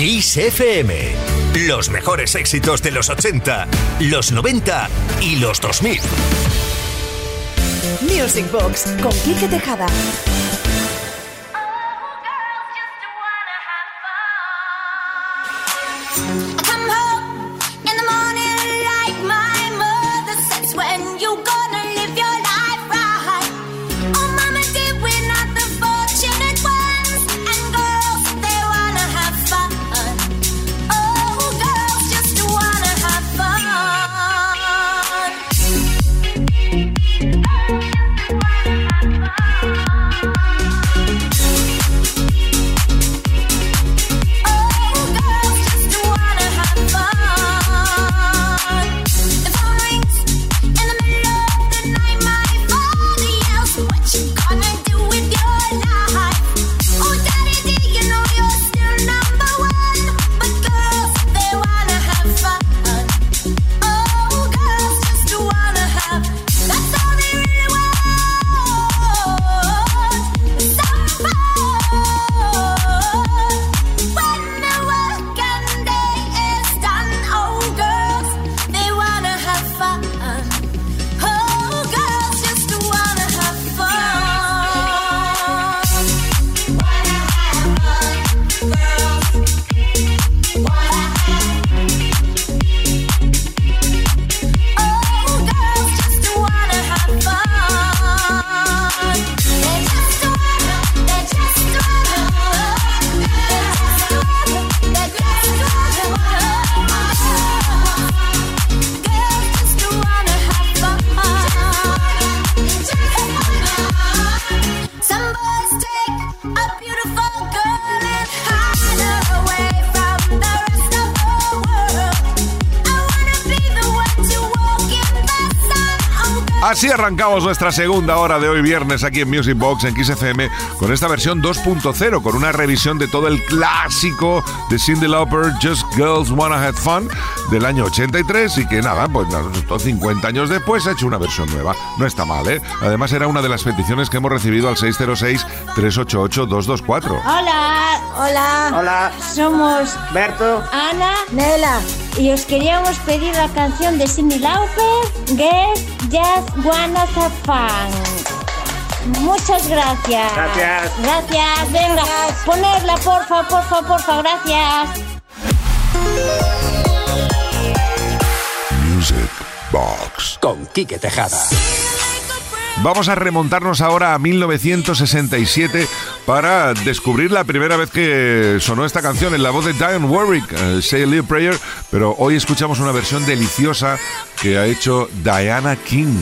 Kiss FM. Los mejores éxitos de los 80, los 90 y los 2000. Music Box con Quique Tejada. Así arrancamos nuestra segunda hora de hoy viernes aquí en Music Box en XFM con esta versión 2.0, con una revisión de todo el clásico de Cindy Lauper, Just Girls Wanna Have Fun, del año 83 y que nada, pues 50 años después ha hecho una versión nueva. No está mal, ¿eh? Además era una de las peticiones que hemos recibido al 606-388-224. Hola, hola, hola. Somos Berto, Ana, Nela y os queríamos pedir la canción de Cindy Lauper, Get Just Wanna Have Fun. Muchas gracias. Gracias. Gracias. Venga, ponerla, porfa, porfa, porfa. Gracias. Music Box con Quique Tejada. Vamos a remontarnos ahora a 1967 para descubrir la primera vez que sonó esta canción en la voz de Diane Warwick, eh, Say a Little Prayer, pero hoy escuchamos una versión deliciosa que ha hecho Diana King.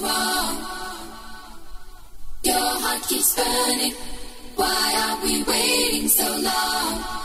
Wrong. Your heart keeps burning. Why are we waiting so long?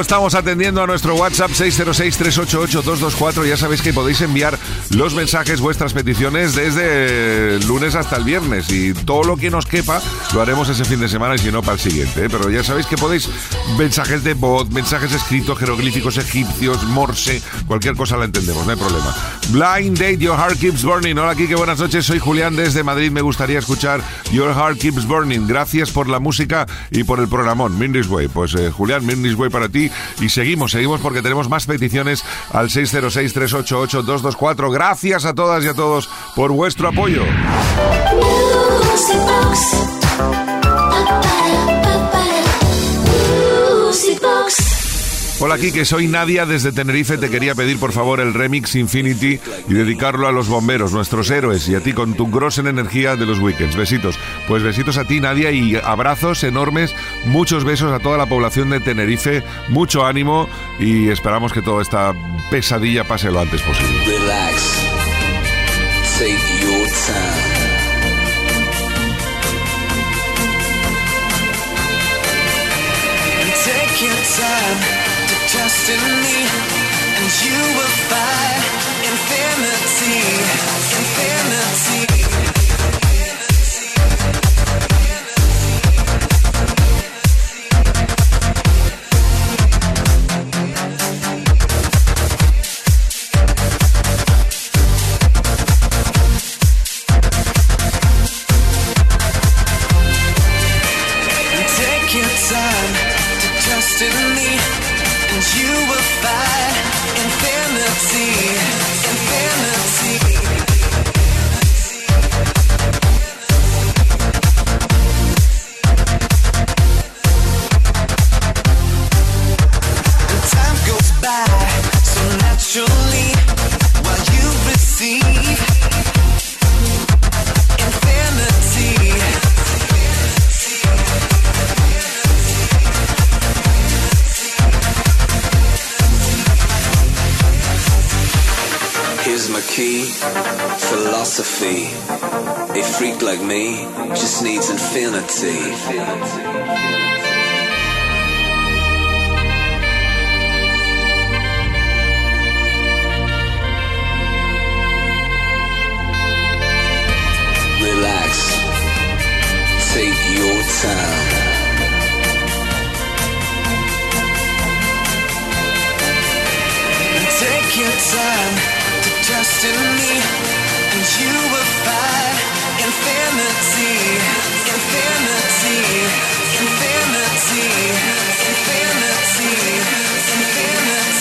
Estamos atendiendo a nuestro WhatsApp 606-388-224. Ya sabéis que podéis enviar los mensajes, vuestras peticiones desde lunes hasta el viernes y todo lo que nos quepa lo haremos ese fin de semana y si no para el siguiente. ¿eh? Pero ya sabéis que podéis mensajes de bot, mensajes escritos, jeroglíficos egipcios, morse, cualquier cosa la entendemos, no hay problema. Blind Date, Your Heart Keeps Burning. Hola Kike, buenas noches, soy Julián desde Madrid. Me gustaría escuchar Your Heart Keeps Burning. Gracias por la música y por el programón. Mindis Way. Pues eh, Julián, Mindis Way para ti. Y seguimos, seguimos porque tenemos más peticiones al 606-388-224. Gracias a todas y a todos por vuestro apoyo. Hola que soy Nadia desde Tenerife. Te quería pedir por favor el remix Infinity y dedicarlo a los bomberos, nuestros héroes, y a ti con tu grosen energía de los weekends. Besitos. Pues besitos a ti, Nadia, y abrazos enormes. Muchos besos a toda la población de Tenerife. Mucho ánimo y esperamos que toda esta pesadilla pase lo antes posible. Relax. Your time. Trust in me, and you will find infinity. A freak like me just needs infinity. Relax. Take your time. Take your time to trust in me infinity, infinity, infinity.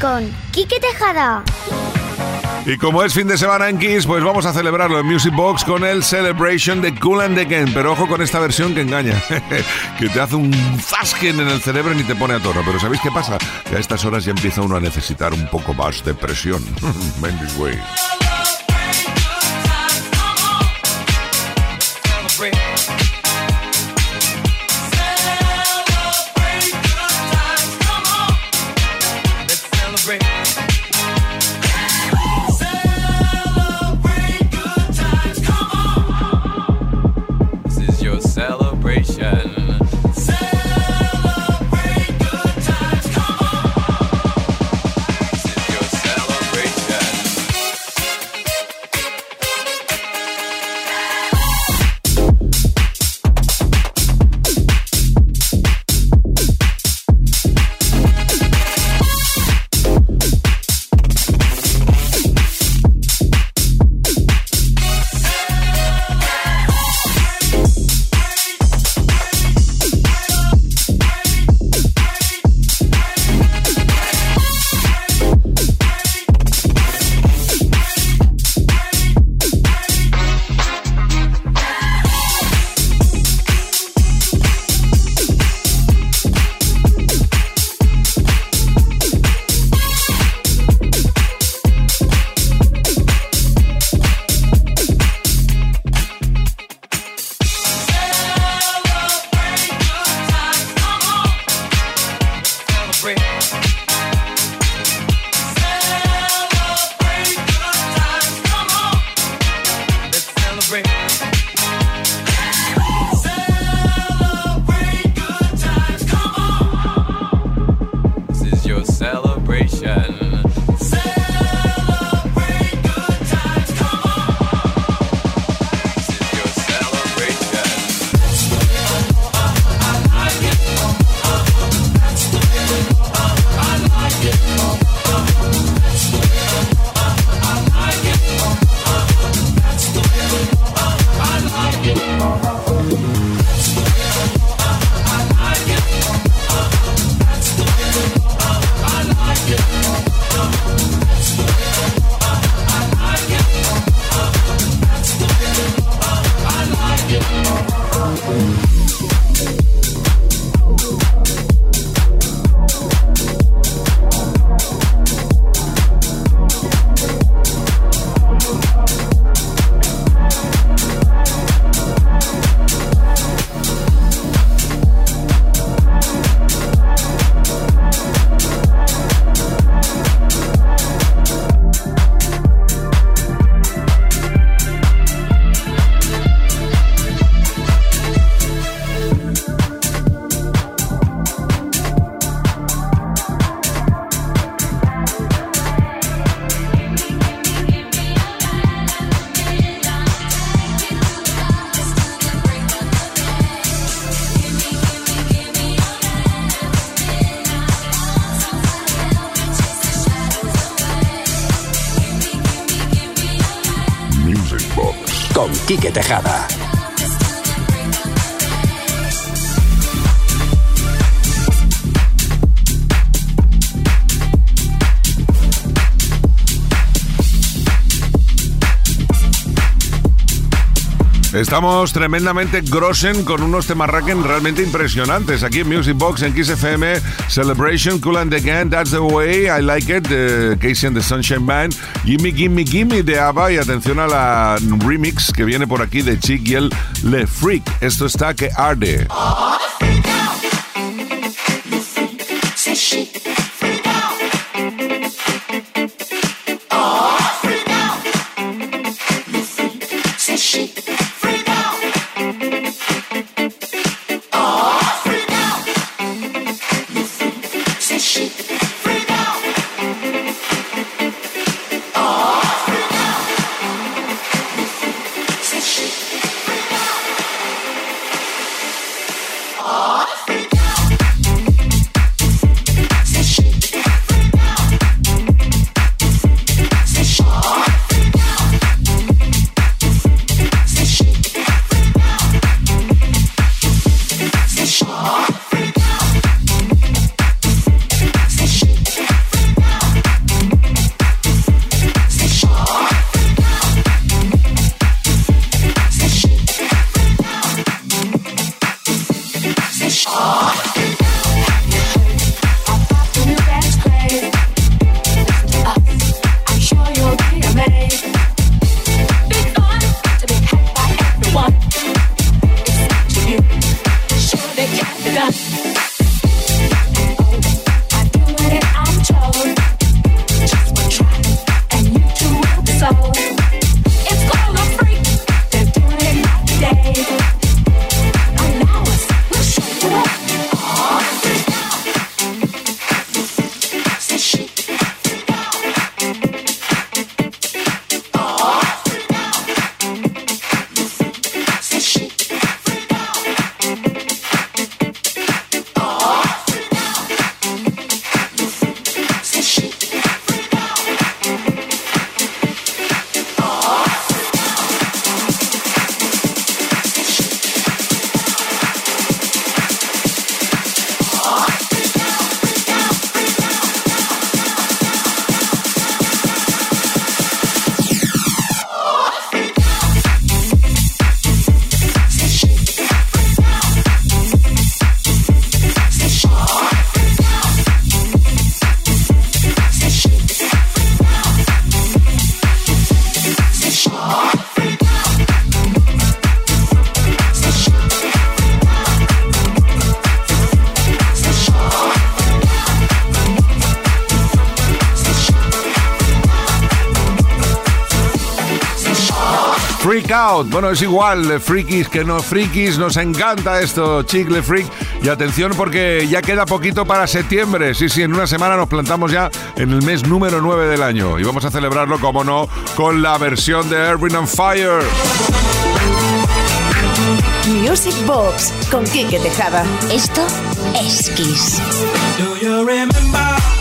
Con Quique Tejada. Y como es fin de semana en Kiss, pues vamos a celebrarlo en Music Box con el Celebration de Cool and Again. Pero ojo con esta versión que engaña, que te hace un zasken en el cerebro y ni te pone a tono. Pero ¿sabéis qué pasa? Que a estas horas ya empieza uno a necesitar un poco más de presión. Mendes Way. Tejada. Estamos tremendamente grosen con unos temarraquen realmente impresionantes. Aquí en Music Box, en Kiss FM, Celebration, Cool and Again, That's the Way, I Like It, de Casey and the Sunshine Band, Gimme, Gimme, Gimme de ABBA y atención a la remix que viene por aquí de Chick y el Le Freak. Esto está que arde. Bueno, es igual, frikis que no frikis, nos encanta esto, Chicle Freak. Y atención porque ya queda poquito para septiembre. Sí, sí, en una semana nos plantamos ya en el mes número 9 del año. Y vamos a celebrarlo, como no, con la versión de Erwin and Fire. Music Box con Quique Tejada. Esto es Kiss. Do you remember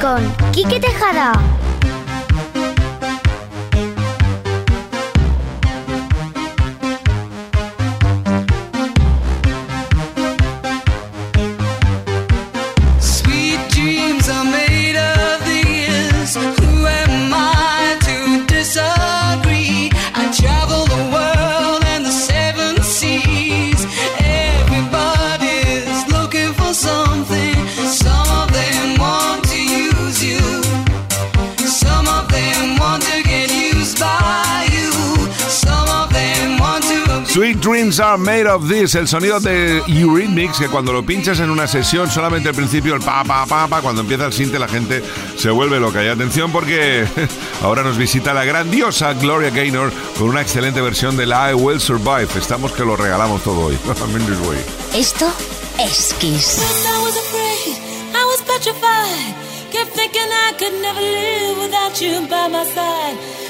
con Quique Tejada. Of This, el sonido de Eurythmics, que cuando lo pinchas en una sesión, solamente al principio, el pa, pa, pa, pa, cuando empieza el sinte, la gente se vuelve loca. Y atención porque ahora nos visita la grandiosa Gloria Gaynor con una excelente versión del I Will Survive. Estamos que lo regalamos todo hoy. Esto es Kiss.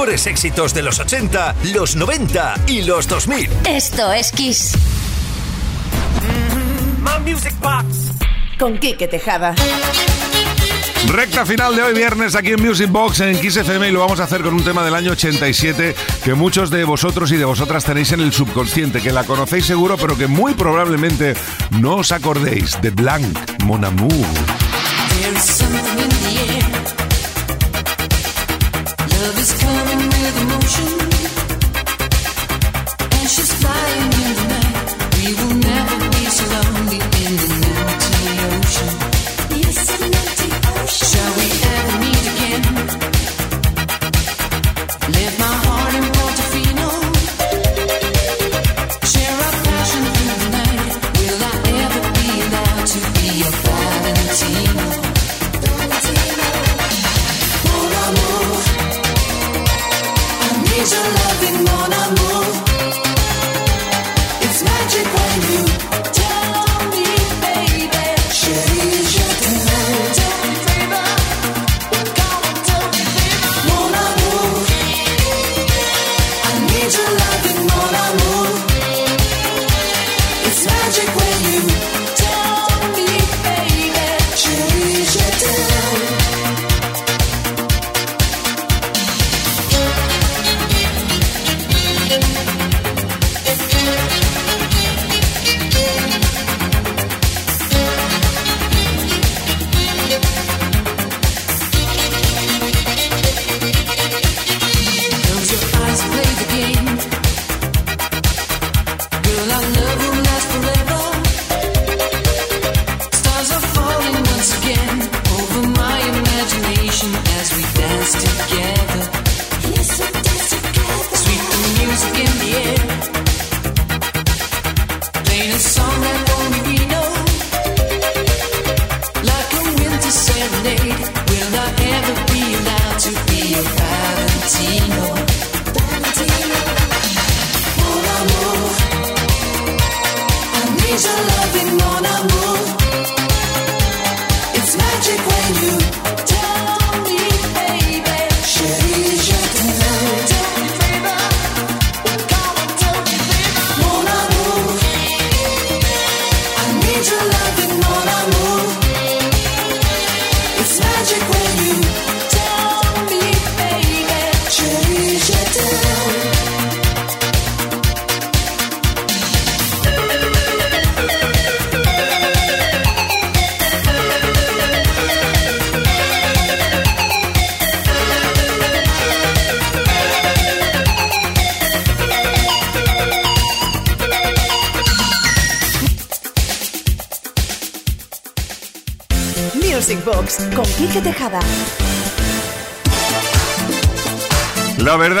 Mejores éxitos de los 80, los 90 y los 2000. Esto es Kiss. My Music Box. Con Quique Tejada. Recta final de hoy viernes aquí en Music Box en Kiss FM y lo vamos a hacer con un tema del año 87 que muchos de vosotros y de vosotras tenéis en el subconsciente, que la conocéis seguro pero que muy probablemente no os acordéis de Blanc, Mon Amour. There is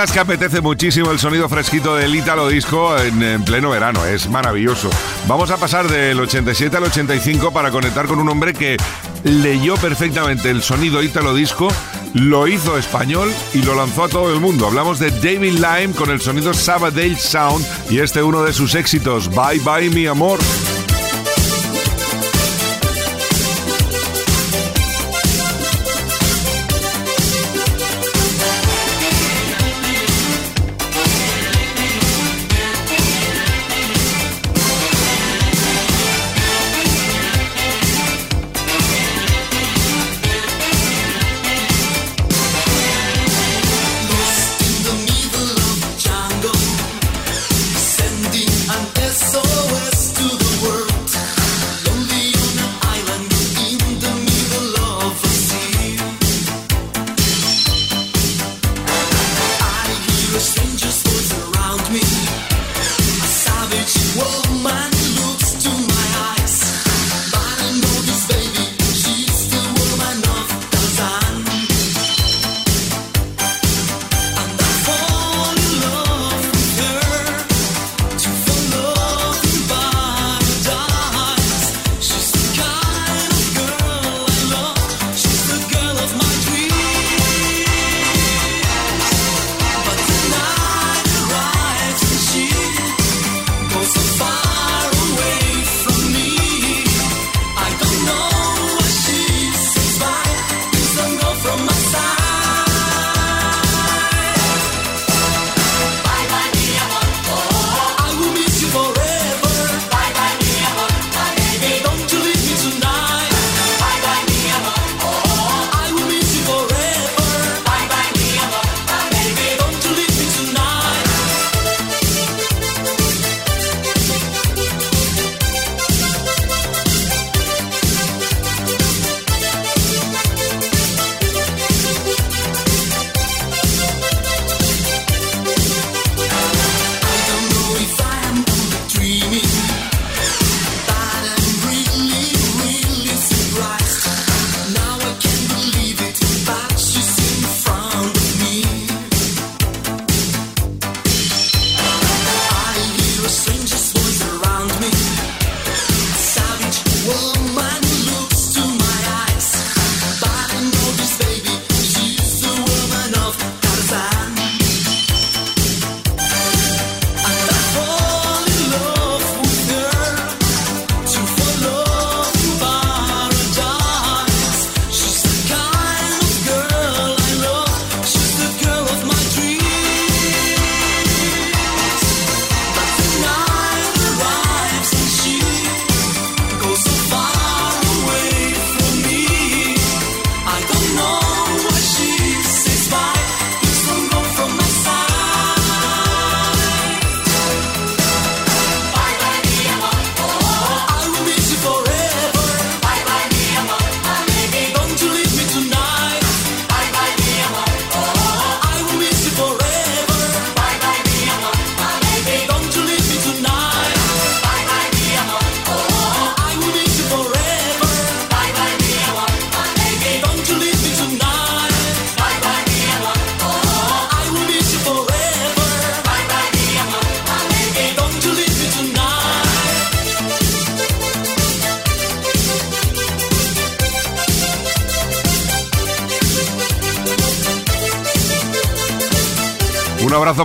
es que apetece muchísimo el sonido fresquito del Italo Disco en, en pleno verano, es maravilloso. Vamos a pasar del 87 al 85 para conectar con un hombre que leyó perfectamente el sonido Italo Disco, lo hizo español y lo lanzó a todo el mundo. Hablamos de David Lime con el sonido Sabadell Sound y este uno de sus éxitos, Bye Bye Mi Amor.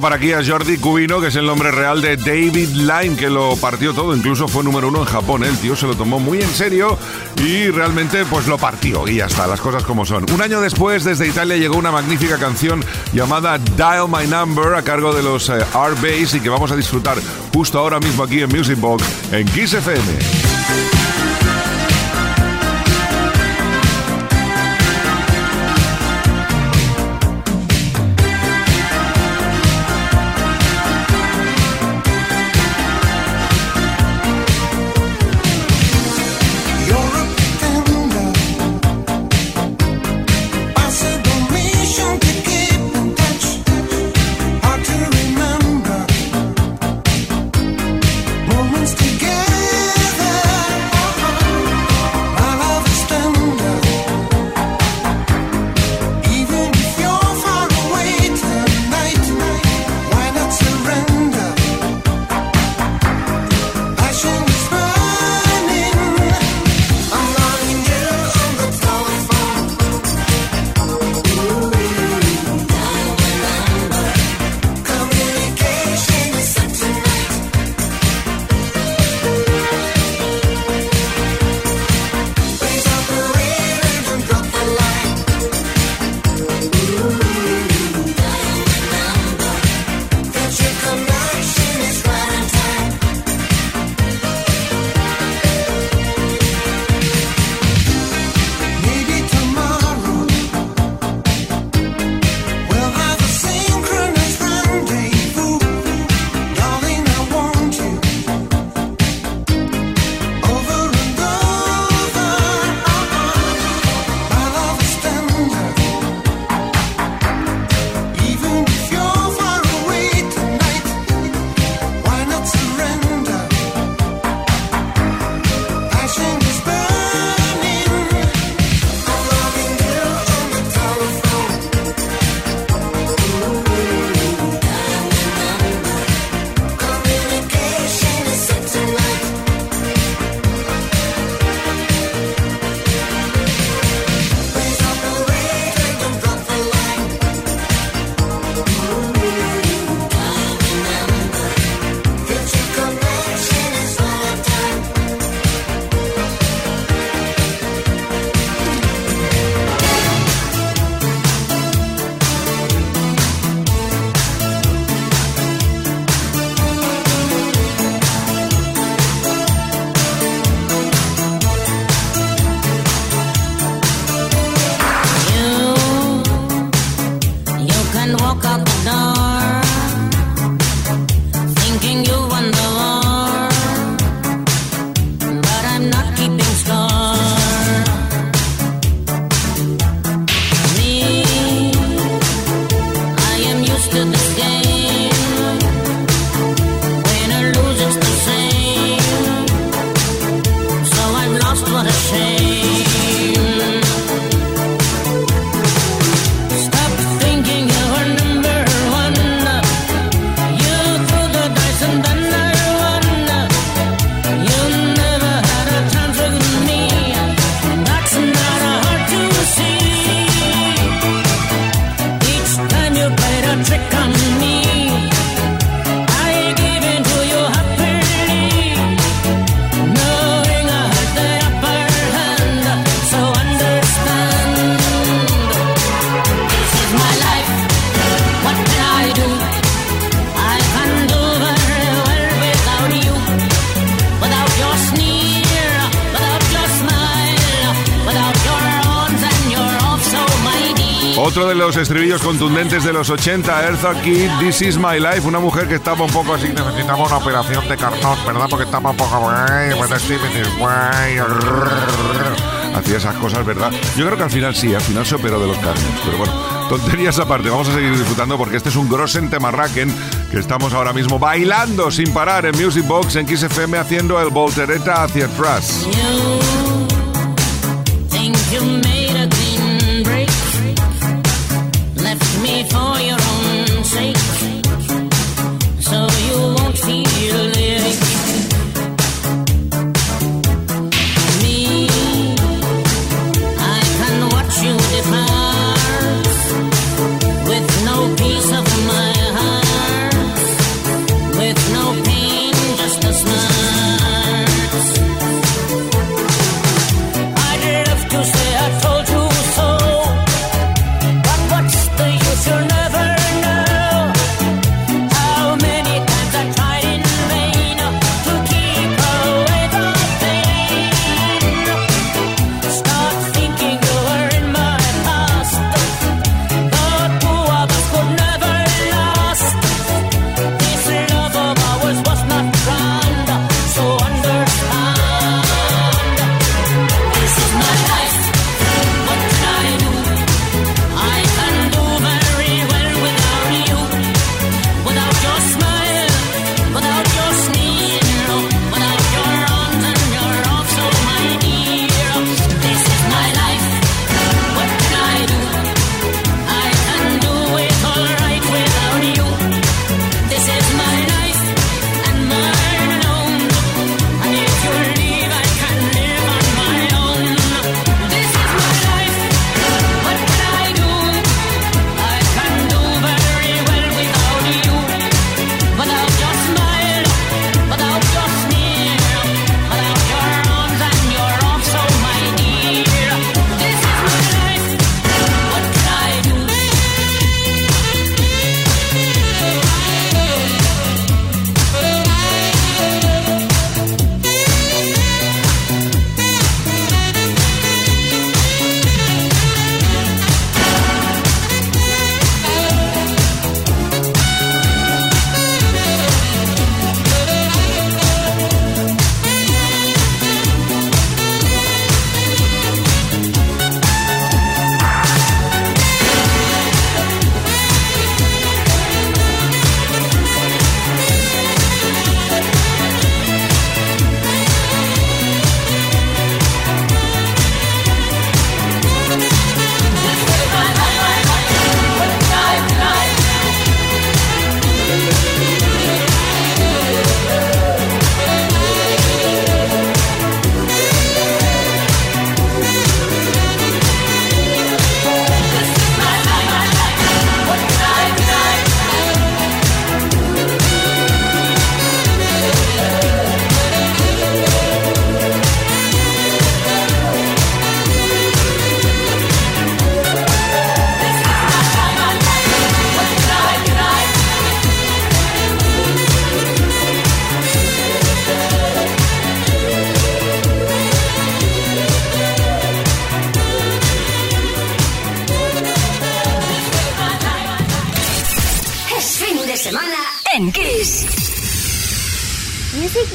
Para aquí a Jordi Cubino, que es el nombre real de David Lyme, que lo partió todo, incluso fue número uno en Japón. El tío se lo tomó muy en serio y realmente pues lo partió y ya está, las cosas como son. Un año después, desde Italia llegó una magnífica canción llamada Dial My Number a cargo de los eh, R-Bass y que vamos a disfrutar justo ahora mismo aquí en Music Box en Kiss FM. Contundentes de los 80, Eartha Kitt, This Is My Life, una mujer que estaba un poco así, necesitamos una operación de cartón, ¿verdad? Porque estaba un poco... Hacía esas cosas, ¿verdad? Yo creo que al final sí, al final se operó de los carnes, pero bueno, tonterías aparte, vamos a seguir disfrutando porque este es un Grossen Temarraken que estamos ahora mismo bailando sin parar en Music Box en XFM haciendo el voltereta hacia atrás.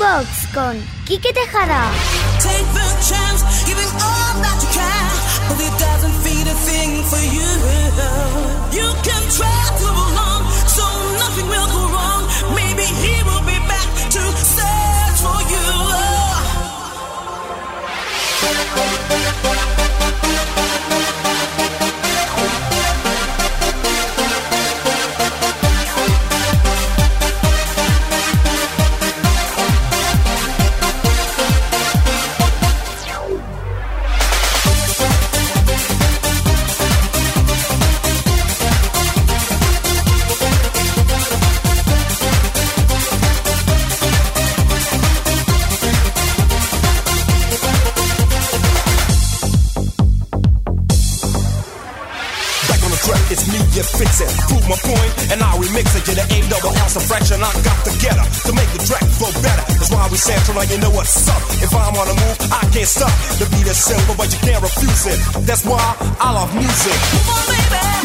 Box con Quique Tejada. Take the chance, giving all that you can, but it doesn't a thing for you. You can try to belong, so nothing will go wrong. Maybe he will be back to search for you. Sample like you know what's up. If I'm on the move, I can't stop. The beat is simple, but you can't refuse it. That's why I love music. Move on, baby,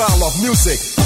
Cause I love music.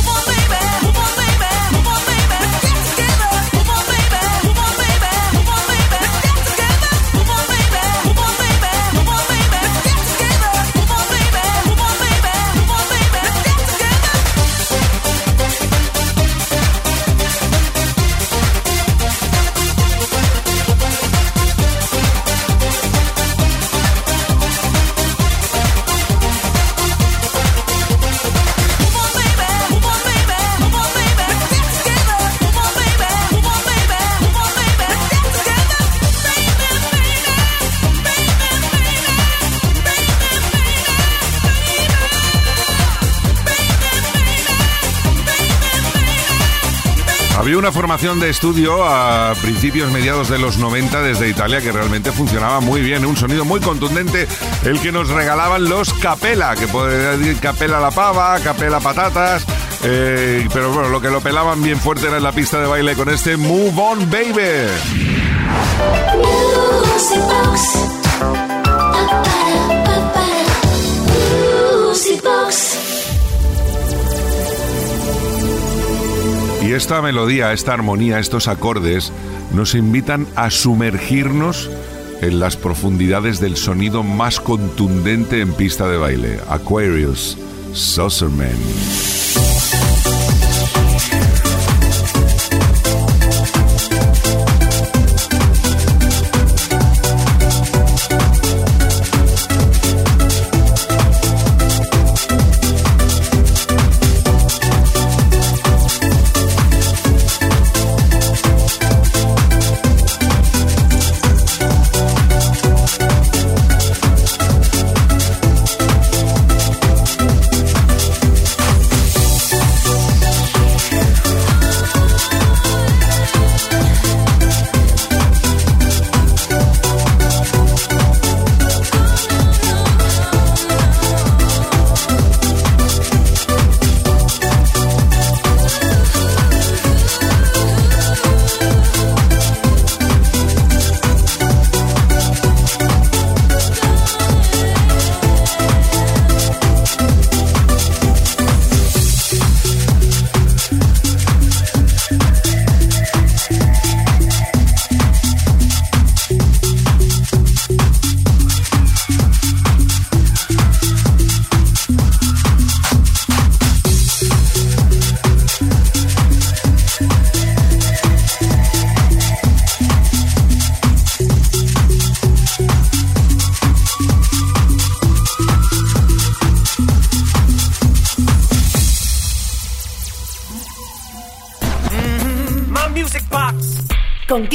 De estudio a principios, mediados de los 90 desde Italia que realmente funcionaba muy bien, un sonido muy contundente, el que nos regalaban los Capela, que puede decir Capela la pava, Capela patatas, eh, pero bueno, lo que lo pelaban bien fuerte era en la pista de baile con este Move On Baby. Y esta melodía, esta armonía, estos acordes nos invitan a sumergirnos en las profundidades del sonido más contundente en pista de baile, Aquarius, Saucerman.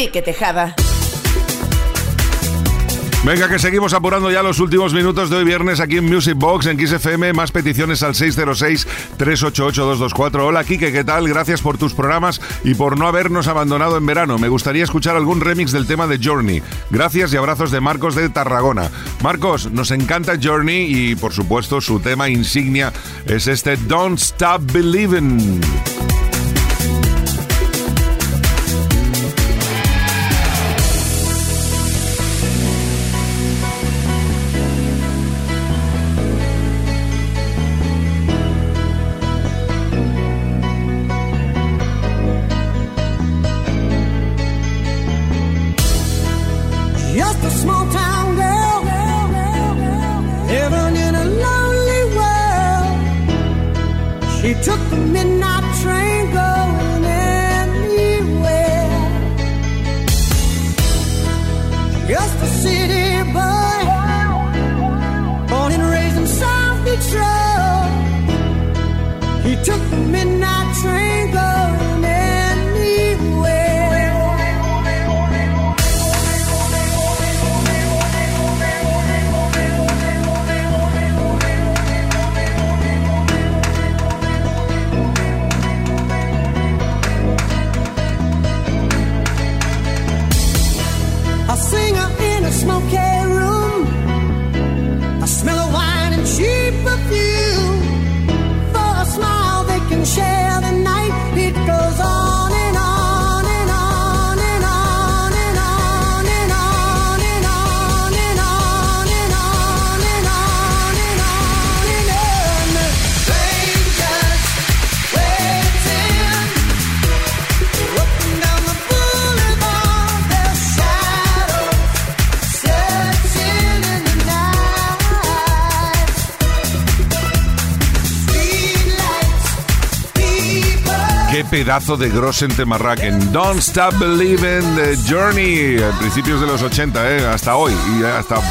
Tejada. Venga, que seguimos apurando ya los últimos minutos de hoy viernes aquí en Music Box, en XFM. Más peticiones al 606-388-224. Hola, Kike, ¿qué tal? Gracias por tus programas y por no habernos abandonado en verano. Me gustaría escuchar algún remix del tema de Journey. Gracias y abrazos de Marcos de Tarragona. Marcos, nos encanta Journey y, por supuesto, su tema insignia es este Don't Stop Believing. Pedazo de Grossen Temarraken. Don't Stop Believing the Journey. Principios de los 80, ¿eh? hasta hoy y hasta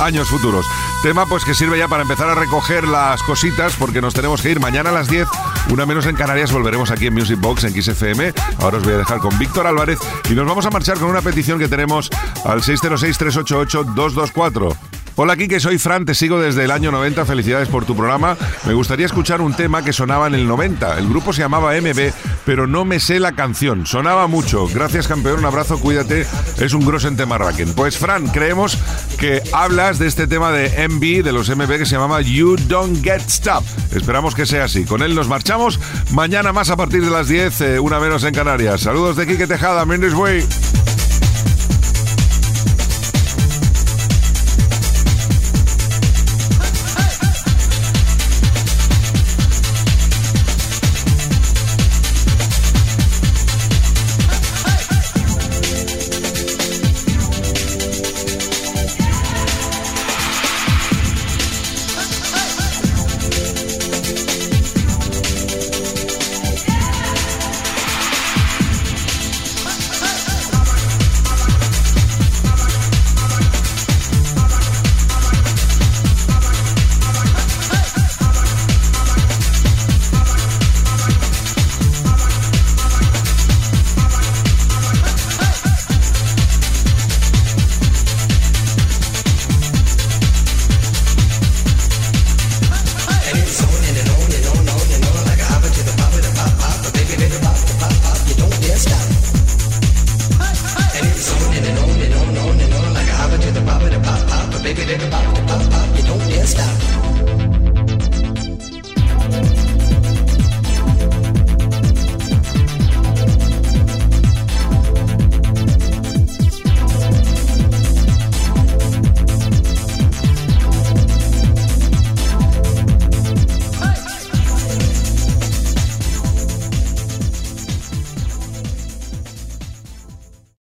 años futuros. Tema pues que sirve ya para empezar a recoger las cositas porque nos tenemos que ir mañana a las 10. Una menos en Canarias volveremos aquí en Music Box en XFM. Ahora os voy a dejar con Víctor Álvarez y nos vamos a marchar con una petición que tenemos al 606-388-224. Hola Kike, soy Fran, te sigo desde el año 90, felicidades por tu programa. Me gustaría escuchar un tema que sonaba en el 90. El grupo se llamaba MB, pero no me sé la canción. Sonaba mucho. Gracias campeón, un abrazo, cuídate. Es un grosso en tema Raken. Pues Fran, creemos que hablas de este tema de MB, de los MB que se llamaba You Don't Get Stop. Esperamos que sea así. Con él nos marchamos. Mañana más a partir de las 10, eh, una menos en Canarias. Saludos de Kike Tejada, Mendes Way.